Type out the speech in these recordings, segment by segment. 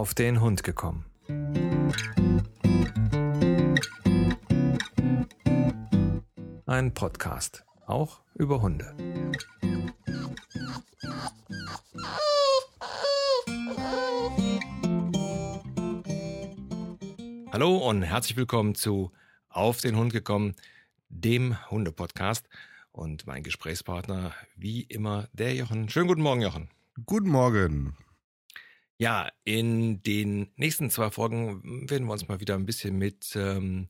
auf den Hund gekommen. Ein Podcast, auch über Hunde. Hallo und herzlich willkommen zu Auf den Hund gekommen, dem Hunde-Podcast. Und mein Gesprächspartner, wie immer, der Jochen. Schönen guten Morgen, Jochen. Guten Morgen. Ja, in den nächsten zwei Folgen werden wir uns mal wieder ein bisschen mit ähm,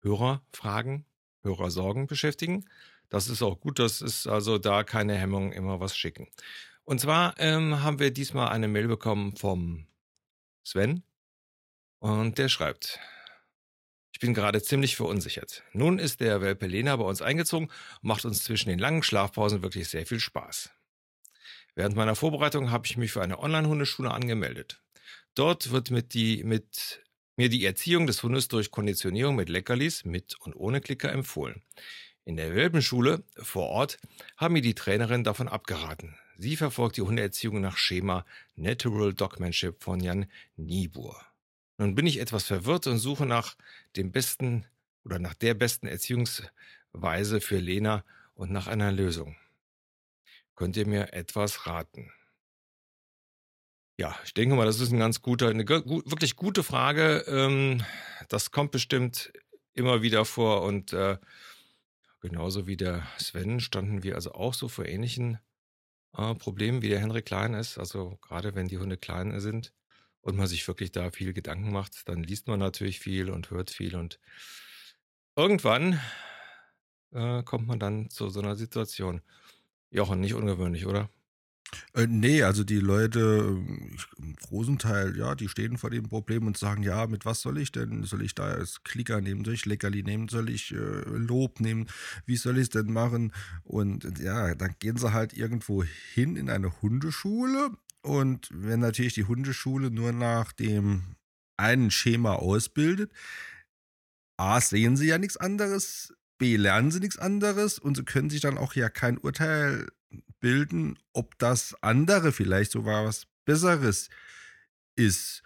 Hörerfragen, Hörersorgen beschäftigen. Das ist auch gut, das ist also da keine Hemmung, immer was schicken. Und zwar ähm, haben wir diesmal eine Mail bekommen vom Sven und der schreibt, ich bin gerade ziemlich verunsichert. Nun ist der Welpe Lena bei uns eingezogen und macht uns zwischen den langen Schlafpausen wirklich sehr viel Spaß. Während meiner Vorbereitung habe ich mich für eine Online-Hundeschule angemeldet. Dort wird mit, die, mit mir die Erziehung des Hundes durch Konditionierung mit Leckerlis mit und ohne Klicker empfohlen. In der Welpenschule vor Ort haben mir die Trainerin davon abgeraten. Sie verfolgt die Hundeerziehung nach Schema Natural Dogmanship von Jan Niebuhr. Nun bin ich etwas verwirrt und suche nach dem besten oder nach der besten Erziehungsweise für Lena und nach einer Lösung. Könnt ihr mir etwas raten? Ja, ich denke mal, das ist ein ganz guter, eine wirklich gute Frage. Ähm, das kommt bestimmt immer wieder vor und äh, genauso wie der Sven standen wir also auch so vor ähnlichen äh, Problemen, wie der Henrik klein ist. Also gerade wenn die Hunde klein sind und man sich wirklich da viel Gedanken macht, dann liest man natürlich viel und hört viel und irgendwann äh, kommt man dann zu so einer Situation. Jochen, nicht ungewöhnlich, oder? Äh, nee, also die Leute im großen Teil, ja, die stehen vor dem Problem und sagen, ja, mit was soll ich denn? Soll ich da als Klicker nehmen? Soll ich Leckerli nehmen? Soll ich äh, Lob nehmen? Wie soll ich es denn machen? Und ja, dann gehen sie halt irgendwo hin in eine Hundeschule und wenn natürlich die Hundeschule nur nach dem einen Schema ausbildet, A, sehen sie ja nichts anderes B, lernen sie nichts anderes und sie können sich dann auch ja kein Urteil bilden, ob das andere vielleicht sogar was Besseres ist.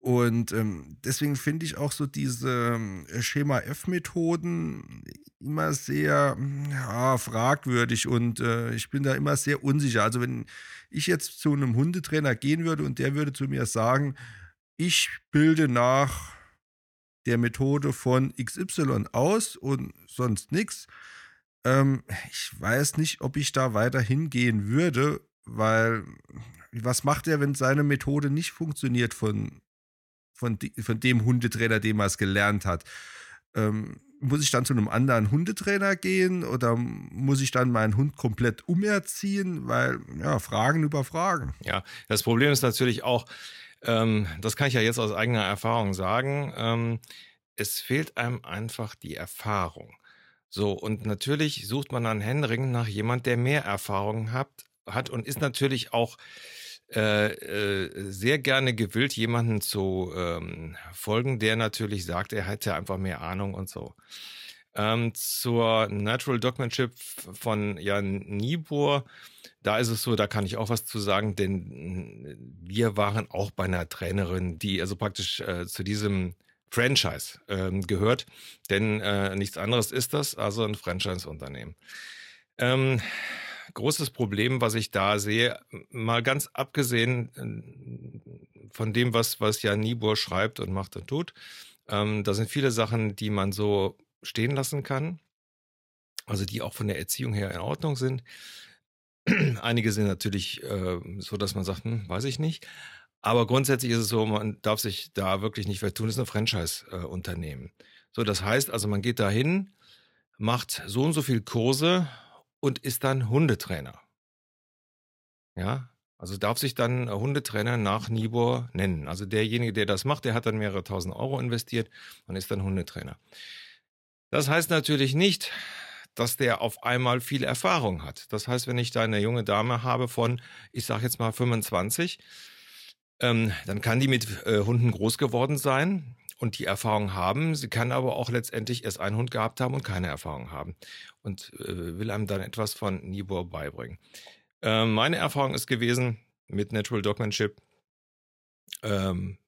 Und ähm, deswegen finde ich auch so diese ähm, Schema F-Methoden immer sehr ja, fragwürdig und äh, ich bin da immer sehr unsicher. Also wenn ich jetzt zu einem Hundetrainer gehen würde und der würde zu mir sagen, ich bilde nach der Methode von XY aus und sonst nichts. Ähm, ich weiß nicht, ob ich da weiter hingehen würde, weil was macht er, wenn seine Methode nicht funktioniert von, von, von dem Hundetrainer, dem er es gelernt hat? Ähm, muss ich dann zu einem anderen Hundetrainer gehen oder muss ich dann meinen Hund komplett umerziehen? Weil, ja, Fragen über Fragen. Ja, das Problem ist natürlich auch, ähm, das kann ich ja jetzt aus eigener Erfahrung sagen. Ähm, es fehlt einem einfach die Erfahrung. So, und natürlich sucht man dann Henring nach jemand, der mehr Erfahrung hat, hat und ist natürlich auch äh, äh, sehr gerne gewillt, jemanden zu ähm, folgen, der natürlich sagt, er hätte einfach mehr Ahnung und so. Ähm, zur Natural Dogmanship von Jan Niebuhr da ist es so, da kann ich auch was zu sagen, denn wir waren auch bei einer Trainerin, die also praktisch äh, zu diesem Franchise ähm, gehört, denn äh, nichts anderes ist das, also ein Franchise-Unternehmen. Ähm, großes Problem, was ich da sehe, mal ganz abgesehen äh, von dem, was, was Jan Niebuhr schreibt und macht und tut, ähm, da sind viele Sachen, die man so stehen lassen kann, also die auch von der Erziehung her in Ordnung sind. Einige sind natürlich äh, so, dass man sagt, hm, weiß ich nicht. Aber grundsätzlich ist es so, man darf sich da wirklich nicht vertun. Das ist ein Franchise-Unternehmen. so, das heißt also, man geht da hin, macht so und so viel Kurse und ist dann Hundetrainer. Ja, also darf sich dann Hundetrainer nach Nibor nennen. Also derjenige, der das macht, der hat dann mehrere tausend Euro investiert und ist dann Hundetrainer. Das heißt natürlich nicht, dass der auf einmal viel Erfahrung hat. Das heißt, wenn ich da eine junge Dame habe von, ich sage jetzt mal 25, ähm, dann kann die mit äh, Hunden groß geworden sein und die Erfahrung haben. Sie kann aber auch letztendlich erst einen Hund gehabt haben und keine Erfahrung haben und äh, will einem dann etwas von Nibor beibringen. Äh, meine Erfahrung ist gewesen mit Natural Dogmanship, ähm,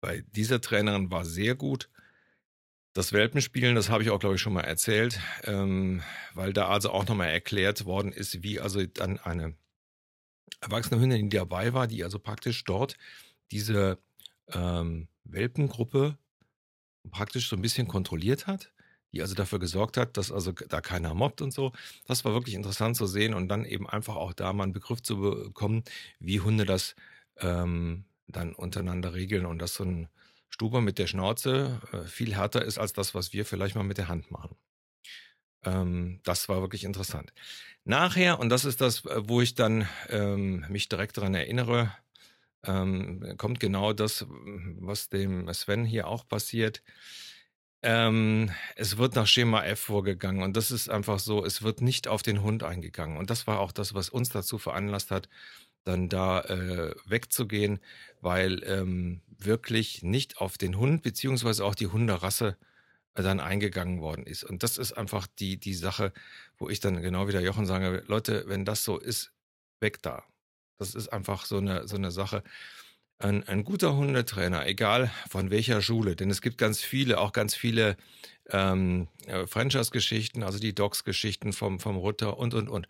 bei dieser Trainerin war sehr gut. Das Welpenspielen, das habe ich auch, glaube ich, schon mal erzählt, ähm, weil da also auch nochmal erklärt worden ist, wie also dann eine erwachsene Hündin, die dabei war, die also praktisch dort diese ähm, Welpengruppe praktisch so ein bisschen kontrolliert hat, die also dafür gesorgt hat, dass also da keiner mobbt und so. Das war wirklich interessant zu sehen und dann eben einfach auch da mal einen Begriff zu bekommen, wie Hunde das ähm, dann untereinander regeln und dass so ein Stuber mit der Schnauze äh, viel härter ist als das, was wir vielleicht mal mit der Hand machen. Ähm, das war wirklich interessant. Nachher, und das ist das, äh, wo ich dann ähm, mich direkt daran erinnere, ähm, kommt genau das, was dem Sven hier auch passiert. Ähm, es wird nach Schema F vorgegangen und das ist einfach so, es wird nicht auf den Hund eingegangen. Und das war auch das, was uns dazu veranlasst hat, dann da äh, wegzugehen, weil ähm, wirklich nicht auf den Hund beziehungsweise auch die Hunderasse äh, dann eingegangen worden ist. Und das ist einfach die, die Sache, wo ich dann genau wie der Jochen sage, Leute, wenn das so ist, weg da. Das ist einfach so eine, so eine Sache. Ein, ein guter Hundetrainer, egal von welcher Schule, denn es gibt ganz viele, auch ganz viele ähm, äh, Franchise-Geschichten, also die Dogs-Geschichten vom, vom Rutter und, und, und.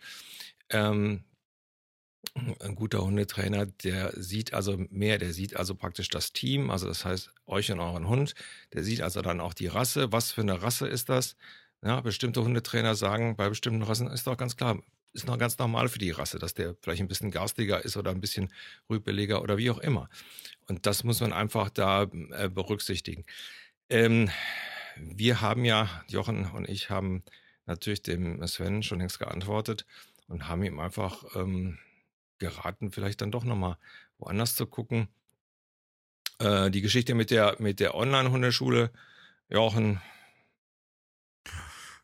Ähm, ein guter Hundetrainer, der sieht also mehr, der sieht also praktisch das Team, also das heißt euch und euren Hund, der sieht also dann auch die Rasse, was für eine Rasse ist das. Ja, bestimmte Hundetrainer sagen, bei bestimmten Rassen ist doch ganz klar, ist noch ganz normal für die Rasse, dass der vielleicht ein bisschen garstiger ist oder ein bisschen rüpeliger oder wie auch immer. Und das muss man einfach da äh, berücksichtigen. Ähm, wir haben ja, Jochen und ich haben natürlich dem Sven schon längst geantwortet und haben ihm einfach ähm, geraten, vielleicht dann doch nochmal woanders zu gucken. Äh, die Geschichte mit der, mit der Online-Hundeschule, Jochen.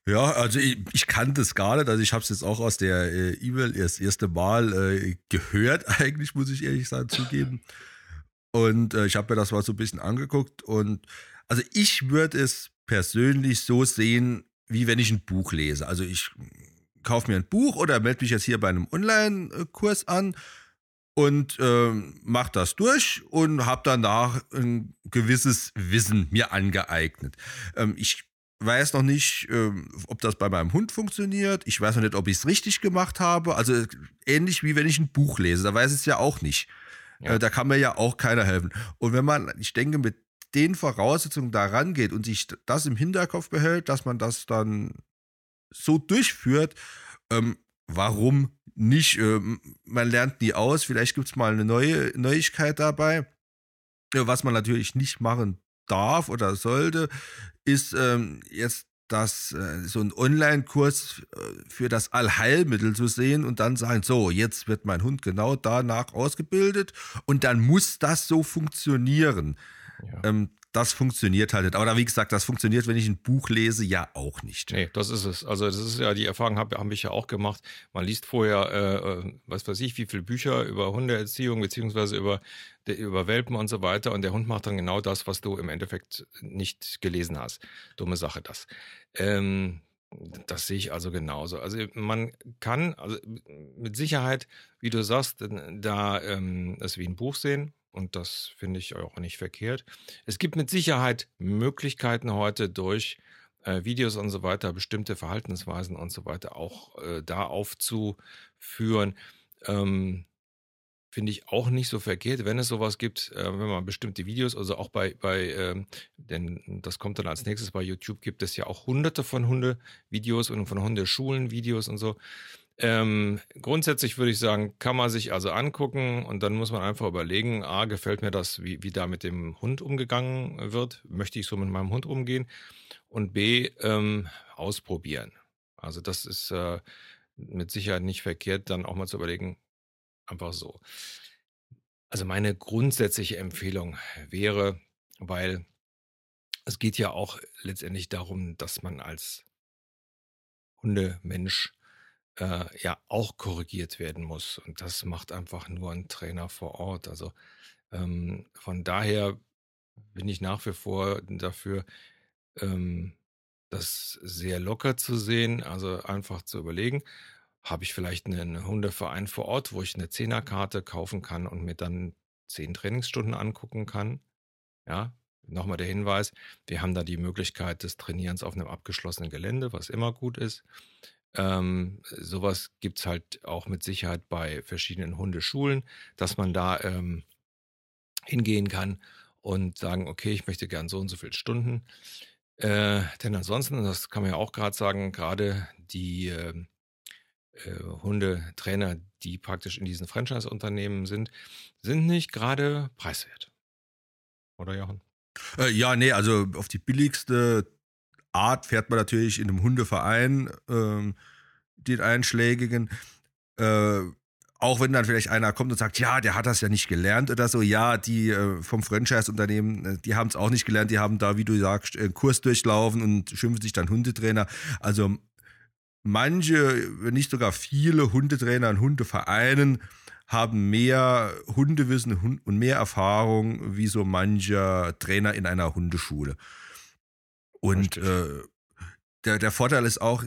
Ja, also ich, ich kannte es gar nicht. Also ich habe es jetzt auch aus der äh, E-Mail das erste Mal äh, gehört, eigentlich, muss ich ehrlich sagen, zugeben. Und äh, ich habe mir das mal so ein bisschen angeguckt. Und also ich würde es persönlich so sehen, wie wenn ich ein Buch lese. Also ich kaufe mir ein Buch oder melde mich jetzt hier bei einem Online-Kurs an und äh, mache das durch und habe danach ein gewisses Wissen mir angeeignet. Ähm, ich weiß noch nicht, ähm, ob das bei meinem Hund funktioniert. Ich weiß noch nicht, ob ich es richtig gemacht habe. Also ähnlich wie wenn ich ein Buch lese, da weiß ich es ja auch nicht. Ja. Äh, da kann mir ja auch keiner helfen. Und wenn man, ich denke, mit den Voraussetzungen da rangeht und sich das im Hinterkopf behält, dass man das dann so durchführt, ähm, warum nicht? Ähm, man lernt nie aus, vielleicht gibt es mal eine neue Neuigkeit dabei. Was man natürlich nicht machen darf oder sollte, ist ähm, jetzt das, äh, so ein Online-Kurs äh, für das Allheilmittel zu sehen und dann sagen, so, jetzt wird mein Hund genau danach ausgebildet und dann muss das so funktionieren. Ja. Ähm, das funktioniert halt nicht. Aber wie gesagt, das funktioniert, wenn ich ein Buch lese, ja auch nicht. Nee, das ist es. Also das ist ja die Erfahrung, habe hab ich ja auch gemacht. Man liest vorher, äh, äh, was weiß ich, wie viele Bücher über Hundeerziehung beziehungsweise über, über Welpen und so weiter. Und der Hund macht dann genau das, was du im Endeffekt nicht gelesen hast. Dumme Sache das. Ähm, das sehe ich also genauso. Also man kann also mit Sicherheit, wie du sagst, da ähm, es wie ein Buch sehen und das finde ich auch nicht verkehrt. Es gibt mit Sicherheit Möglichkeiten heute durch äh, Videos und so weiter, bestimmte Verhaltensweisen und so weiter auch äh, da aufzuführen. Ähm, finde ich auch nicht so verkehrt, wenn es sowas gibt, äh, wenn man bestimmte Videos, also auch bei, bei ähm, denn das kommt dann als nächstes bei YouTube, gibt es ja auch hunderte von Hunde-Videos und von Hundeschulen-Videos und so. Ähm, grundsätzlich würde ich sagen, kann man sich also angucken und dann muss man einfach überlegen, a, gefällt mir das, wie, wie da mit dem Hund umgegangen wird, möchte ich so mit meinem Hund umgehen und b, ähm, ausprobieren. Also das ist äh, mit Sicherheit nicht verkehrt, dann auch mal zu überlegen, einfach so. Also meine grundsätzliche Empfehlung wäre, weil es geht ja auch letztendlich darum, dass man als Hundemensch äh, ja auch korrigiert werden muss. Und das macht einfach nur ein Trainer vor Ort. Also ähm, von daher bin ich nach wie vor dafür, ähm, das sehr locker zu sehen, also einfach zu überlegen, habe ich vielleicht einen Hundeverein vor Ort, wo ich eine Zehnerkarte kaufen kann und mir dann zehn Trainingsstunden angucken kann. Ja, nochmal der Hinweis, wir haben da die Möglichkeit des Trainierens auf einem abgeschlossenen Gelände, was immer gut ist. Ähm, sowas gibt es halt auch mit Sicherheit bei verschiedenen Hundeschulen, dass man da ähm, hingehen kann und sagen, okay, ich möchte gern so und so viele Stunden. Äh, denn ansonsten, das kann man ja auch gerade sagen, gerade die äh, äh, Hundetrainer, die praktisch in diesen Franchise-Unternehmen sind, sind nicht gerade preiswert. Oder Jochen? Äh, ja, nee, also auf die billigste Art fährt man natürlich in einem Hundeverein, ähm, den einschlägigen. Äh, auch wenn dann vielleicht einer kommt und sagt, ja, der hat das ja nicht gelernt oder so, ja, die äh, vom Franchise-Unternehmen, äh, die haben es auch nicht gelernt, die haben da, wie du sagst, einen Kurs durchlaufen und schimpfen sich dann Hundetrainer. Also manche, wenn nicht sogar viele Hundetrainer und Hundevereinen haben mehr Hundewissen und mehr Erfahrung wie so mancher Trainer in einer Hundeschule. Und äh, der, der Vorteil ist auch,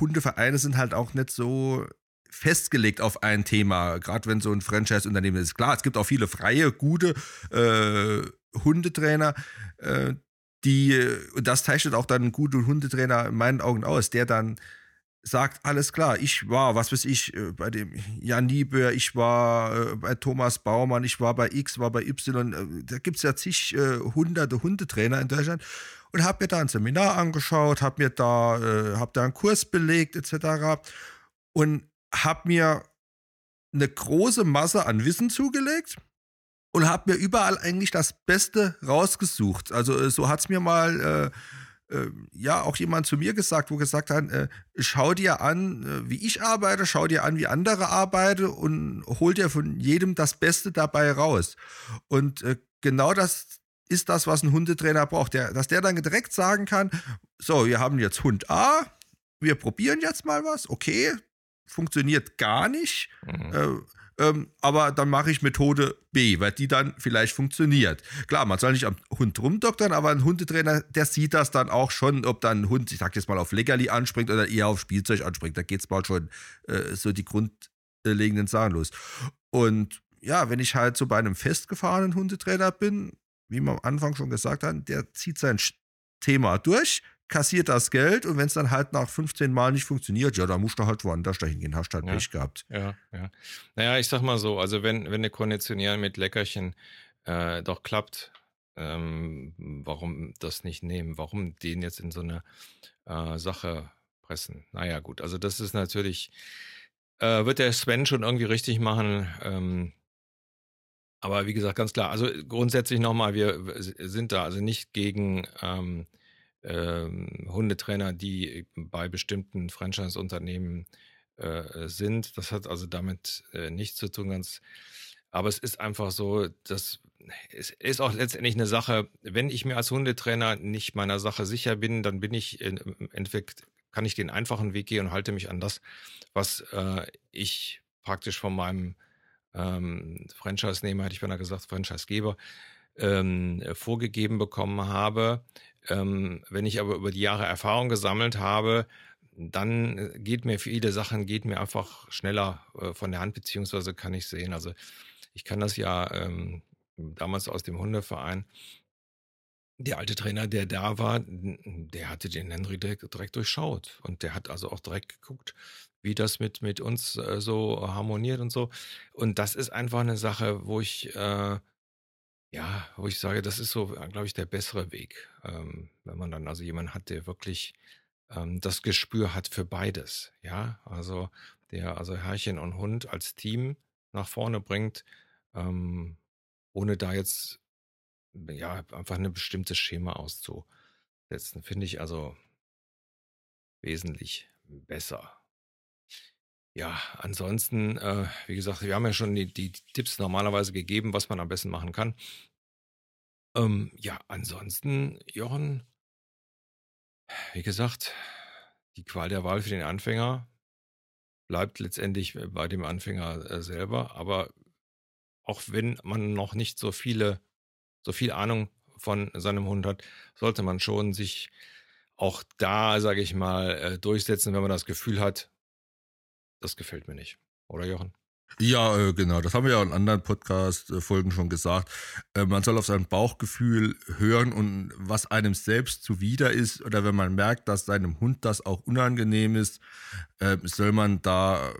Hundevereine sind halt auch nicht so festgelegt auf ein Thema, gerade wenn so ein Franchise-Unternehmen ist. Klar, es gibt auch viele freie, gute äh, Hundetrainer, äh, die, und das zeichnet auch dann einen guten Hundetrainer in meinen Augen aus, der dann sagt, alles klar, ich war, was weiß ich, äh, bei dem Jan Nieböhr, ich war äh, bei Thomas Baumann, ich war bei X, war bei Y, äh, da gibt es ja zig hunderte Hundetrainer in Deutschland und habe mir da ein Seminar angeschaut, habe mir da, äh, habe da einen Kurs belegt etc. und habe mir eine große Masse an Wissen zugelegt und habe mir überall eigentlich das Beste rausgesucht. Also äh, so hat es mir mal äh, äh, ja auch jemand zu mir gesagt, wo gesagt hat, äh, schau dir an, äh, wie ich arbeite, schau dir an, wie andere arbeiten und hol dir von jedem das Beste dabei raus. Und äh, genau das ist das, was ein Hundetrainer braucht, der, dass der dann direkt sagen kann, so, wir haben jetzt Hund A, wir probieren jetzt mal was, okay, funktioniert gar nicht. Mhm. Äh, ähm, aber dann mache ich Methode B, weil die dann vielleicht funktioniert. Klar, man soll nicht am Hund rumdoktern, aber ein Hundetrainer, der sieht das dann auch schon, ob dann ein Hund, ich sag jetzt mal, auf Leckerli anspringt oder eher auf Spielzeug anspringt. Da geht es mal schon äh, so die grundlegenden Sachen los. Und ja, wenn ich halt so bei einem festgefahrenen Hundetrainer bin, wie wir am Anfang schon gesagt haben, der zieht sein Thema durch, kassiert das Geld und wenn es dann halt nach 15 Mal nicht funktioniert, ja, dann musst du halt woanders dahin gehen, hast halt ja, Pech gehabt. Ja, ja. Naja, ich sag mal so, also wenn, wenn eine Konditionieren mit Leckerchen äh, doch klappt, ähm, warum das nicht nehmen? Warum den jetzt in so eine äh, Sache pressen? Naja, gut, also das ist natürlich, äh, wird der Sven schon irgendwie richtig machen. Ähm, aber wie gesagt, ganz klar, also grundsätzlich nochmal, wir sind da also nicht gegen ähm, ähm, Hundetrainer, die bei bestimmten Franchise-Unternehmen äh, sind. Das hat also damit äh, nichts zu tun, ganz. Aber es ist einfach so, dass es ist auch letztendlich eine Sache, wenn ich mir als Hundetrainer nicht meiner Sache sicher bin, dann bin ich im Endeffekt, kann ich den einfachen Weg gehen und halte mich an das, was äh, ich praktisch von meinem ähm, Franchise-Nehmer, hätte ich beinahe gesagt, Franchise-Geber, ähm, vorgegeben bekommen habe. Ähm, wenn ich aber über die Jahre Erfahrung gesammelt habe, dann äh, geht mir viele Sachen, geht mir einfach schneller äh, von der Hand, beziehungsweise kann ich sehen. Also ich kann das ja ähm, damals aus dem Hundeverein. Der alte Trainer, der da war, der hatte den Henry direkt, direkt durchschaut. Und der hat also auch direkt geguckt, wie das mit, mit uns äh, so harmoniert und so. Und das ist einfach eine Sache, wo ich äh, ja, wo ich sage, das ist so, äh, glaube ich, der bessere Weg, ähm, wenn man dann also jemanden hat, der wirklich ähm, das Gespür hat für beides. Ja, also der also Herrchen und Hund als Team nach vorne bringt, ähm, ohne da jetzt ja einfach ein bestimmtes Schema auszusetzen, finde ich also wesentlich besser. Ja, ansonsten, äh, wie gesagt, wir haben ja schon die, die Tipps normalerweise gegeben, was man am besten machen kann. Ähm, ja, ansonsten, Jochen, wie gesagt, die Qual der Wahl für den Anfänger bleibt letztendlich bei dem Anfänger äh, selber. Aber auch wenn man noch nicht so viele, so viel Ahnung von seinem Hund hat, sollte man schon sich auch da, sage ich mal, äh, durchsetzen, wenn man das Gefühl hat, das gefällt mir nicht. Oder Jochen? Ja, äh, genau. Das haben wir ja in anderen Podcast-Folgen schon gesagt. Äh, man soll auf sein Bauchgefühl hören und was einem selbst zuwider ist oder wenn man merkt, dass seinem Hund das auch unangenehm ist, äh, soll man da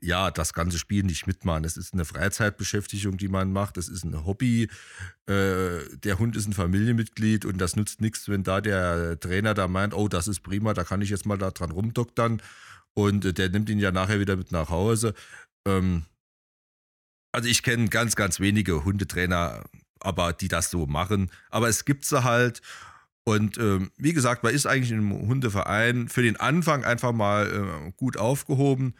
ja das ganze Spiel nicht mitmachen. Es ist eine Freizeitbeschäftigung, die man macht. Es ist ein Hobby. Der Hund ist ein Familienmitglied und das nützt nichts, wenn da der Trainer da meint, oh, das ist prima, da kann ich jetzt mal da dran rumdoktern und der nimmt ihn ja nachher wieder mit nach Hause. Ähm, also ich kenne ganz, ganz wenige Hundetrainer, aber die das so machen. Aber es gibt sie halt. Und ähm, wie gesagt, man ist eigentlich einem Hundeverein für den Anfang einfach mal äh, gut aufgehoben.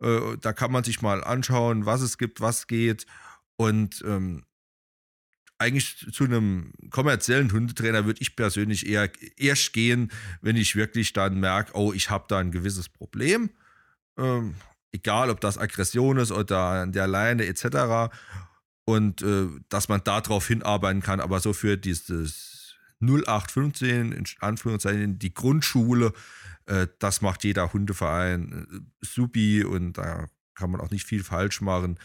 Äh, da kann man sich mal anschauen, was es gibt, was geht. Und ähm, eigentlich zu einem kommerziellen Hundetrainer würde ich persönlich eher erst gehen, wenn ich wirklich dann merke, oh, ich habe da ein gewisses Problem. Ähm, egal ob das Aggression ist oder an der Leine etc. Und äh, dass man darauf hinarbeiten kann, aber so für dieses 0815, in Anführungszeichen, die Grundschule, äh, das macht jeder Hundeverein äh, supi und da kann man auch nicht viel falsch machen.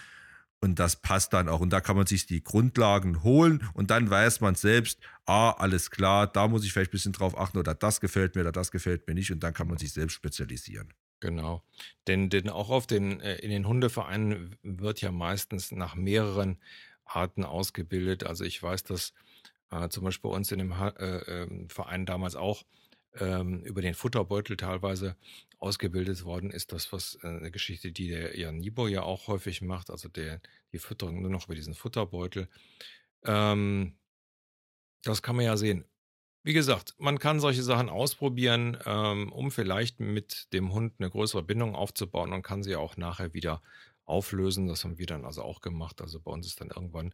Und das passt dann auch. Und da kann man sich die Grundlagen holen und dann weiß man selbst, ah, alles klar, da muss ich vielleicht ein bisschen drauf achten oder das gefällt mir oder das gefällt mir nicht. Und dann kann man sich selbst spezialisieren. Genau. Denn, denn auch auf den, äh, in den Hundevereinen wird ja meistens nach mehreren Arten ausgebildet. Also ich weiß, dass äh, zum Beispiel bei uns in dem ha äh, ähm, Verein damals auch ähm, über den Futterbeutel teilweise ausgebildet worden ist. Das was äh, eine Geschichte, die der Jan Nibo ja auch häufig macht, also der, die Fütterung nur noch über diesen Futterbeutel. Ähm, das kann man ja sehen. Wie gesagt, man kann solche Sachen ausprobieren, ähm, um vielleicht mit dem Hund eine größere Bindung aufzubauen und kann sie auch nachher wieder auflösen. Das haben wir dann also auch gemacht. Also bei uns ist dann irgendwann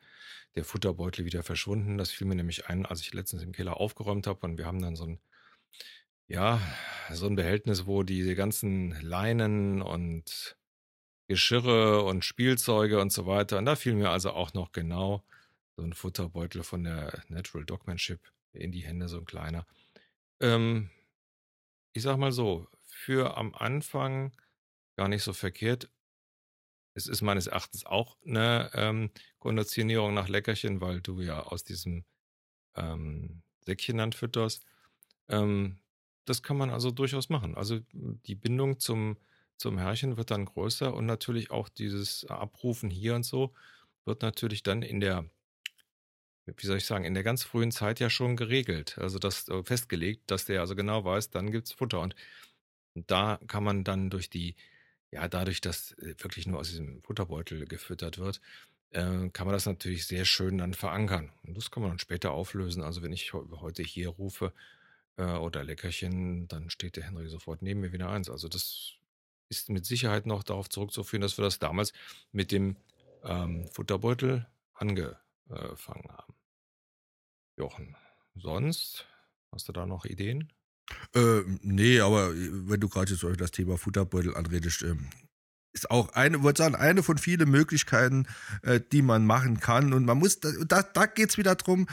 der Futterbeutel wieder verschwunden. Das fiel mir nämlich ein, als ich letztens im Keller aufgeräumt habe und wir haben dann so ein, ja, so ein Behältnis, wo diese ganzen Leinen und Geschirre und Spielzeuge und so weiter. Und da fiel mir also auch noch genau so ein Futterbeutel von der Natural Dogmanship in die Hände, so ein kleiner. Ähm, ich sag mal so, für am Anfang gar nicht so verkehrt. Es ist meines Erachtens auch eine ähm, Konditionierung nach Leckerchen, weil du ja aus diesem ähm, Säckchen dann fütterst. Ähm, das kann man also durchaus machen. Also die Bindung zum, zum Herrchen wird dann größer und natürlich auch dieses Abrufen hier und so wird natürlich dann in der wie soll ich sagen, in der ganz frühen Zeit ja schon geregelt, also das äh, festgelegt, dass der also genau weiß, dann gibt es Futter. Und da kann man dann durch die, ja, dadurch, dass äh, wirklich nur aus diesem Futterbeutel gefüttert wird, äh, kann man das natürlich sehr schön dann verankern. Und das kann man dann später auflösen. Also wenn ich heute hier rufe äh, oder Leckerchen, dann steht der Henry sofort neben mir wieder eins. Also das ist mit Sicherheit noch darauf zurückzuführen, dass wir das damals mit dem ähm, Futterbeutel angefangen haben. Jochen. Sonst? Hast du da noch Ideen? Äh, nee, aber wenn du gerade jetzt das Thema Futterbeutel anredest, ähm, ist auch eine, würde sagen, eine von vielen Möglichkeiten, äh, die man machen kann. Und man muss, da, da geht es wieder darum,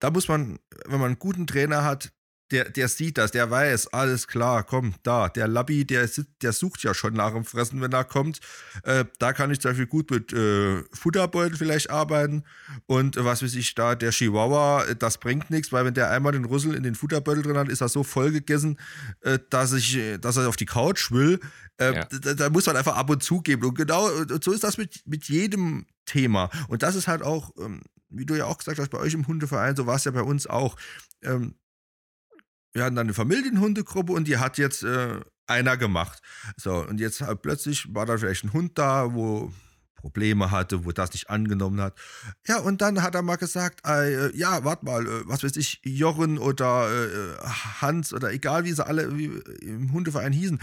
da muss man, wenn man einen guten Trainer hat, der, der sieht das, der weiß, alles klar, komm, da, der Labby, der, der sucht ja schon nach dem Fressen, wenn er kommt. Äh, da kann ich zum Beispiel gut mit äh, Futterbeutel vielleicht arbeiten. Und äh, was weiß ich, da, der Chihuahua, äh, das bringt nichts, weil wenn der einmal den Rüssel in den Futterbeutel drin hat, ist er so voll gegessen, äh, dass, ich, dass er auf die Couch will. Äh, ja. Da, da, muss man einfach ab und zu geben. Und genau so ist das mit, mit jedem Thema. Und das ist halt auch, ähm, wie du ja auch gesagt hast, bei euch im Hundeverein, so war es ja bei uns auch. Ähm, wir hatten dann eine Familienhundegruppe und die hat jetzt äh, einer gemacht. So, und jetzt halt plötzlich war da vielleicht ein Hund da, wo Probleme hatte, wo das nicht angenommen hat. Ja, und dann hat er mal gesagt, äh, ja, warte mal, äh, was weiß ich, Jochen oder äh, Hans oder egal wie sie alle wie, im Hundeverein hießen,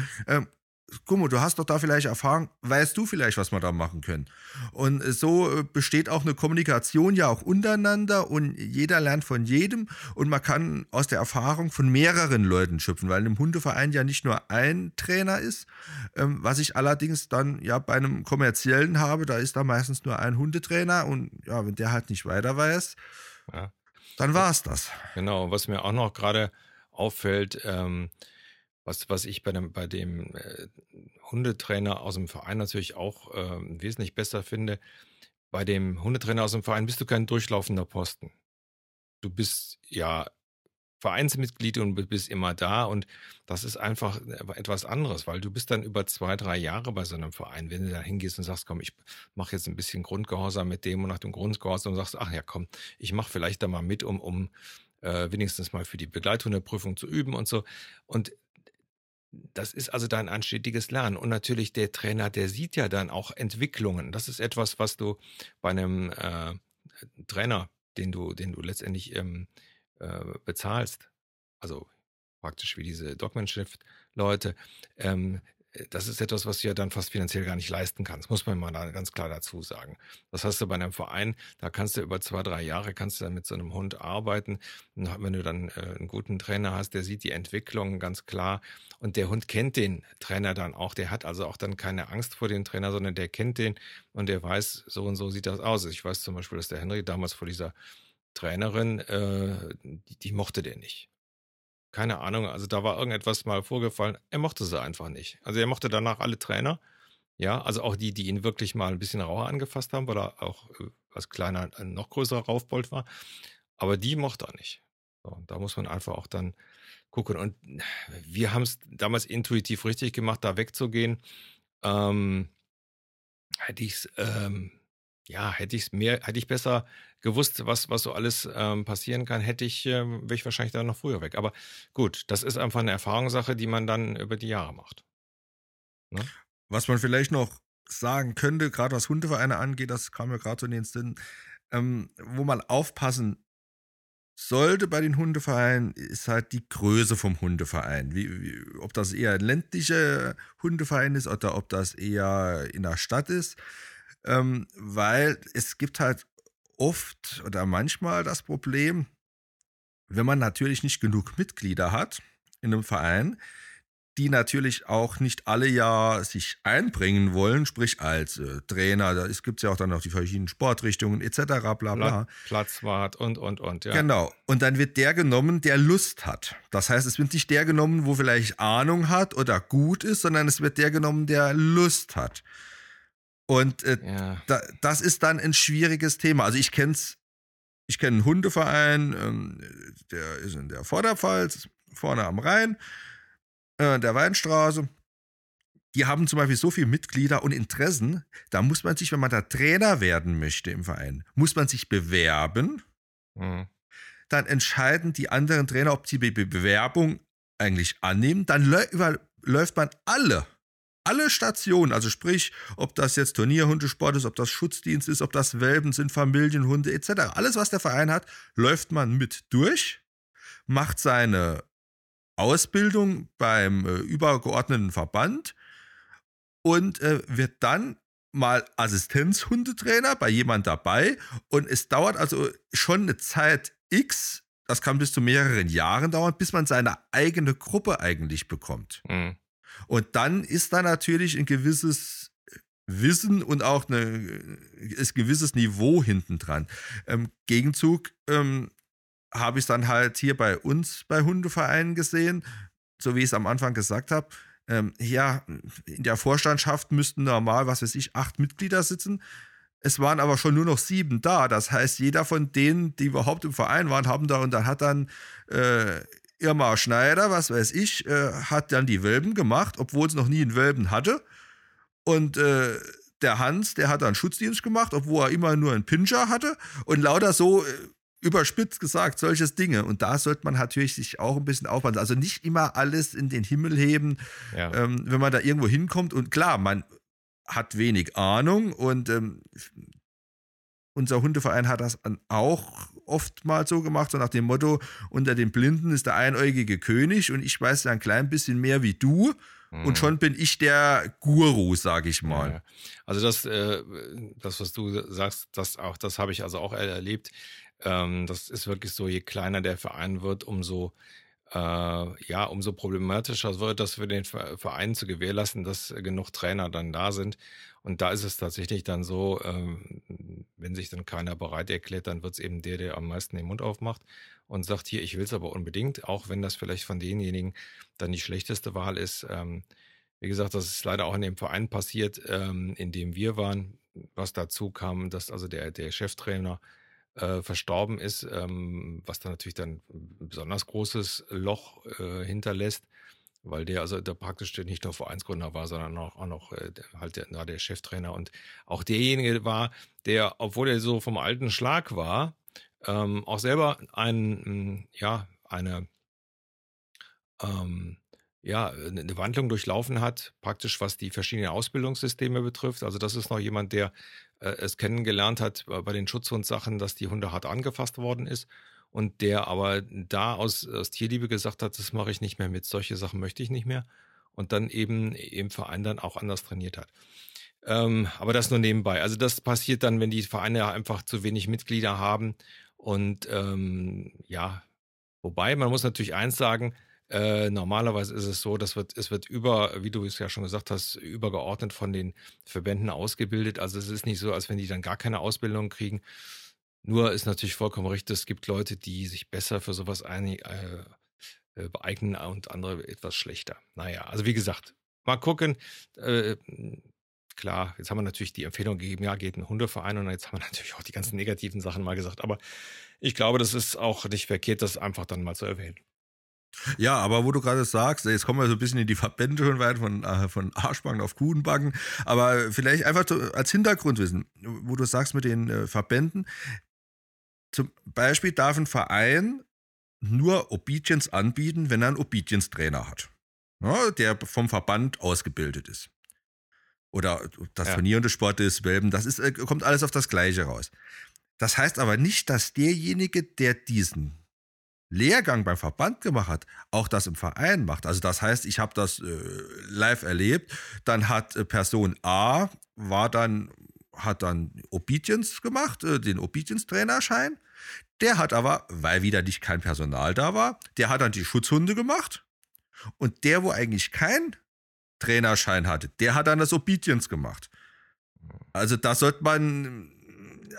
guck mal, du hast doch da vielleicht Erfahrung, weißt du vielleicht, was wir da machen können. Und so äh, besteht auch eine Kommunikation ja auch untereinander und jeder lernt von jedem und man kann aus der Erfahrung von mehreren Leuten schöpfen, weil im Hundeverein ja nicht nur ein Trainer ist, ähm, was ich allerdings dann ja bei einem kommerziellen habe, da ist da meistens nur ein Hundetrainer und ja, wenn der halt nicht weiter weiß, ja. dann war es das. Genau, was mir auch noch gerade auffällt, ähm, was, was ich bei dem, bei dem äh, Hundetrainer aus dem Verein natürlich auch äh, wesentlich besser finde. Bei dem Hundetrainer aus dem Verein bist du kein durchlaufender Posten. Du bist ja Vereinsmitglied und bist immer da und das ist einfach etwas anderes, weil du bist dann über zwei, drei Jahre bei so einem Verein. Wenn du da hingehst und sagst, komm, ich mache jetzt ein bisschen Grundgehorsam mit dem und nach dem Grundgehorsam und sagst, ach ja, komm, ich mache vielleicht da mal mit, um, um äh, wenigstens mal für die Begleithundeprüfung zu üben und so. Und das ist also dein anstetiges Lernen. Und natürlich der Trainer, der sieht ja dann auch Entwicklungen. Das ist etwas, was du bei einem äh, Trainer, den du, den du letztendlich ähm, äh, bezahlst, also praktisch wie diese Dogman-Shift-Leute, ähm, das ist etwas, was du ja dann fast finanziell gar nicht leisten kannst, muss man mal ganz klar dazu sagen. Das hast du bei einem Verein, da kannst du über zwei, drei Jahre kannst du dann mit so einem Hund arbeiten. Und wenn du dann äh, einen guten Trainer hast, der sieht die Entwicklung ganz klar und der Hund kennt den Trainer dann auch. Der hat also auch dann keine Angst vor dem Trainer, sondern der kennt den und der weiß, so und so sieht das aus. Ich weiß zum Beispiel, dass der Henry damals vor dieser Trainerin, äh, die, die mochte der nicht. Keine Ahnung, also da war irgendetwas mal vorgefallen. Er mochte sie einfach nicht. Also er mochte danach alle Trainer. Ja, also auch die, die ihn wirklich mal ein bisschen rauer angefasst haben, weil er auch äh, als kleiner ein noch größerer Raufbold war. Aber die mochte er nicht. So, da muss man einfach auch dann gucken. Und wir haben es damals intuitiv richtig gemacht, da wegzugehen. Ähm, hätte ich es ähm, ja, hätte ich es mehr, hätte ich besser gewusst, was, was so alles ähm, passieren kann, hätte ich, ähm, wäre ich wahrscheinlich dann noch früher weg. Aber gut, das ist einfach eine Erfahrungssache, die man dann über die Jahre macht. Ne? Was man vielleicht noch sagen könnte, gerade was Hundevereine angeht, das kam mir gerade so in den Sinn, ähm, wo man aufpassen sollte bei den Hundevereinen, ist halt die Größe vom Hundeverein. Wie, wie, ob das eher ein ländlicher Hundeverein ist oder ob das eher in der Stadt ist ähm, weil es gibt halt oft oder manchmal das Problem, wenn man natürlich nicht genug Mitglieder hat in einem Verein, die natürlich auch nicht alle ja sich einbringen wollen, sprich als äh, Trainer, da gibt es ja auch dann noch die verschiedenen Sportrichtungen etc. bla bla. Platzwart und und und, ja. Genau. Und dann wird der genommen, der Lust hat. Das heißt, es wird nicht der genommen, wo vielleicht Ahnung hat oder gut ist, sondern es wird der genommen, der Lust hat. Und äh, ja. da, das ist dann ein schwieriges Thema. Also ich kenne es, ich kenne einen Hundeverein, ähm, der ist in der Vorderpfalz, vorne am Rhein, äh, der Weinstraße. Die haben zum Beispiel so viele Mitglieder und Interessen, da muss man sich, wenn man da Trainer werden möchte im Verein, muss man sich bewerben. Mhm. Dann entscheiden die anderen Trainer, ob sie die Bewerbung eigentlich annehmen. Dann läuft man alle alle Stationen, also sprich, ob das jetzt Turnierhundesport ist, ob das Schutzdienst ist, ob das Welpen sind, Familienhunde etc. Alles, was der Verein hat, läuft man mit durch, macht seine Ausbildung beim äh, übergeordneten Verband und äh, wird dann mal Assistenzhundetrainer bei jemand dabei und es dauert also schon eine Zeit X, das kann bis zu mehreren Jahren dauern, bis man seine eigene Gruppe eigentlich bekommt. Mhm. Und dann ist da natürlich ein gewisses Wissen und auch eine, ein gewisses Niveau hinten dran. Im Gegenzug ähm, habe ich dann halt hier bei uns bei Hundevereinen gesehen, so wie ich es am Anfang gesagt habe. Ähm, ja, in der Vorstandschaft müssten normal, was weiß ich, acht Mitglieder sitzen. Es waren aber schon nur noch sieben da. Das heißt, jeder von denen, die überhaupt im Verein waren, haben da und dann hat dann äh, Irma Schneider, was weiß ich, äh, hat dann die Wölben gemacht, obwohl es noch nie einen Wölben hatte. Und äh, der Hans, der hat dann Schutzdienst gemacht, obwohl er immer nur einen Pinscher hatte. Und lauter so äh, überspitzt gesagt, solches Dinge. Und da sollte man natürlich sich auch ein bisschen aufpassen. Also nicht immer alles in den Himmel heben, ja. ähm, wenn man da irgendwo hinkommt. Und klar, man hat wenig Ahnung und ähm, unser Hundeverein hat das auch oftmals so gemacht, so nach dem Motto, unter den Blinden ist der einäugige König und ich weiß ja ein klein bisschen mehr wie du. Und mhm. schon bin ich der Guru, sage ich mal. Also das, äh, das, was du sagst, das auch, das habe ich also auch erlebt. Ähm, das ist wirklich so, je kleiner der Verein wird, umso äh, ja, umso problematischer wird das für den Verein zu gewährleisten, dass genug Trainer dann da sind. Und da ist es tatsächlich dann so, ähm, wenn sich dann keiner bereit erklärt, dann wird es eben der, der am meisten den Mund aufmacht und sagt, hier, ich will es aber unbedingt, auch wenn das vielleicht von denjenigen dann die schlechteste Wahl ist. Ähm, Wie gesagt, das ist leider auch in dem Verein passiert, ähm, in dem wir waren, was dazu kam, dass also der, der Cheftrainer äh, verstorben ist, ähm, was dann natürlich dann ein besonders großes Loch äh, hinterlässt, weil der also der praktisch nicht nur Vereinsgründer war, sondern auch, auch noch äh, halt der, der Cheftrainer und auch derjenige war, der, obwohl er so vom alten Schlag war, ähm, auch selber ein, ja, eine, ähm, ja, eine Wandlung durchlaufen hat, praktisch was die verschiedenen Ausbildungssysteme betrifft. Also das ist noch jemand, der äh, es kennengelernt hat äh, bei den Schutzhundsachen, dass die Hunde hart angefasst worden ist und der aber da aus, aus Tierliebe gesagt hat, das mache ich nicht mehr mit, solche Sachen möchte ich nicht mehr und dann eben im Verein dann auch anders trainiert hat. Ähm, aber das nur nebenbei. Also das passiert dann, wenn die Vereine einfach zu wenig Mitglieder haben und ähm, ja, wobei man muss natürlich eins sagen, äh, normalerweise ist es so, dass wird, es wird über, wie du es ja schon gesagt hast, übergeordnet von den Verbänden ausgebildet. Also es ist nicht so, als wenn die dann gar keine Ausbildung kriegen. Nur ist natürlich vollkommen richtig, es gibt Leute, die sich besser für sowas ein, äh, äh, beeignen und andere etwas schlechter. Naja, also wie gesagt, mal gucken. Äh, klar, jetzt haben wir natürlich die Empfehlung gegeben, ja, geht ein Hundeverein und jetzt haben wir natürlich auch die ganzen negativen Sachen mal gesagt. Aber ich glaube, das ist auch nicht verkehrt, das einfach dann mal zu erwähnen. Ja, aber wo du gerade sagst, jetzt kommen wir so ein bisschen in die Verbände schon weit von, äh, von Arschbacken auf Kuhenbacken, aber vielleicht einfach als Hintergrundwissen, wo du sagst mit den äh, Verbänden, zum Beispiel darf ein Verein nur Obedience anbieten, wenn er einen Obedience-Trainer hat, ja, der vom Verband ausgebildet ist. Oder das ja. turnierende Sport ist, Welpen, das ist, äh, kommt alles auf das Gleiche raus. Das heißt aber nicht, dass derjenige, der diesen Lehrgang beim Verband gemacht hat, auch das im Verein macht. Also das heißt, ich habe das äh, live erlebt. Dann hat äh, Person A war dann hat dann Obedience gemacht, äh, den Obedience-Trainerschein. Der hat aber, weil wieder nicht kein Personal da war, der hat dann die Schutzhunde gemacht. Und der, wo eigentlich kein Trainerschein hatte, der hat dann das Obedience gemacht. Also da sollte man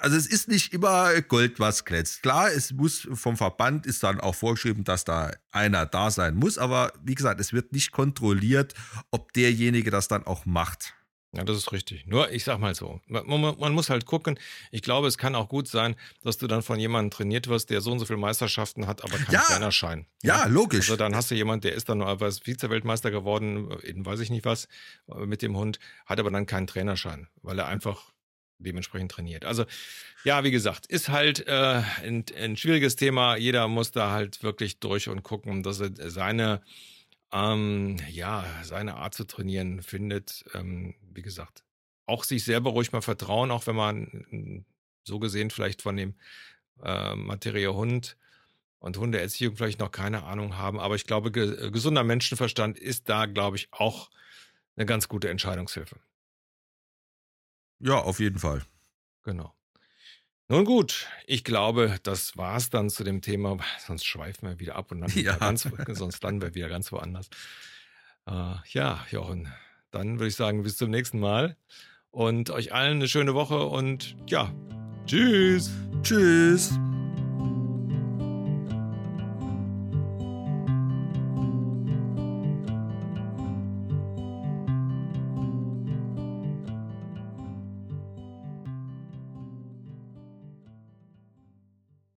also es ist nicht immer Gold, was glänzt. Klar, es muss vom Verband ist dann auch vorgeschrieben, dass da einer da sein muss, aber wie gesagt, es wird nicht kontrolliert, ob derjenige das dann auch macht. Ja, das ist richtig. Nur, ich sag mal so, man, man, muss halt gucken. Ich glaube, es kann auch gut sein, dass du dann von jemandem trainiert wirst, der so und so viele Meisterschaften hat, aber keinen ja, Trainerschein. Ja, ja, logisch. Also dann hast du jemanden, der ist dann nur als Vize-Weltmeister geworden, in weiß ich nicht was, mit dem Hund, hat aber dann keinen Trainerschein, weil er einfach dementsprechend trainiert. Also ja, wie gesagt, ist halt äh, ein, ein, schwieriges Thema. Jeder muss da halt wirklich durch und gucken, dass er seine ähm, ja seine Art zu trainieren findet. Ähm, wie gesagt, auch sich selber ruhig mal vertrauen, auch wenn man so gesehen vielleicht von dem äh, Materie Hund und Hundeerziehung vielleicht noch keine Ahnung haben. Aber ich glaube, ge gesunder Menschenverstand ist da, glaube ich, auch eine ganz gute Entscheidungshilfe. Ja, auf jeden Fall. Genau. Nun gut, ich glaube, das war's dann zu dem Thema. Sonst schweifen wir wieder ab und dann ja. ganz, sonst landen wir wieder ganz woanders. Äh, ja, Jochen, dann würde ich sagen, bis zum nächsten Mal und euch allen eine schöne Woche und ja, tschüss. Tschüss.